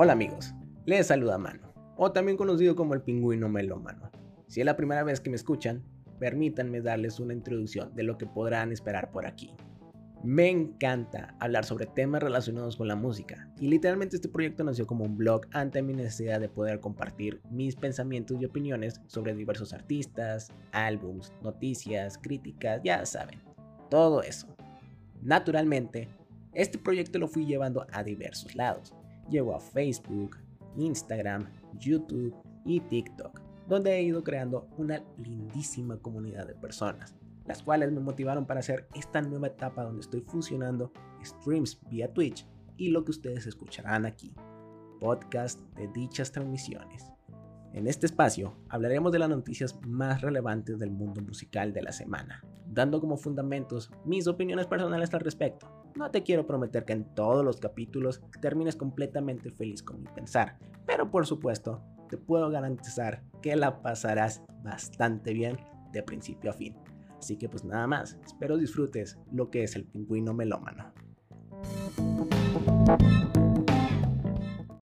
Hola amigos, les saluda Mano, o también conocido como el pingüino melómano. Si es la primera vez que me escuchan, permítanme darles una introducción de lo que podrán esperar por aquí. Me encanta hablar sobre temas relacionados con la música y literalmente este proyecto nació como un blog ante mi necesidad de poder compartir mis pensamientos y opiniones sobre diversos artistas, álbums, noticias, críticas, ya saben, todo eso. Naturalmente, este proyecto lo fui llevando a diversos lados, Llego a Facebook, Instagram, YouTube y TikTok, donde he ido creando una lindísima comunidad de personas, las cuales me motivaron para hacer esta nueva etapa donde estoy fusionando streams vía Twitch y lo que ustedes escucharán aquí, podcast de dichas transmisiones. En este espacio hablaremos de las noticias más relevantes del mundo musical de la semana, dando como fundamentos mis opiniones personales al respecto. No te quiero prometer que en todos los capítulos termines completamente feliz con mi pensar, pero por supuesto te puedo garantizar que la pasarás bastante bien de principio a fin. Así que pues nada más, espero disfrutes lo que es el pingüino melómano.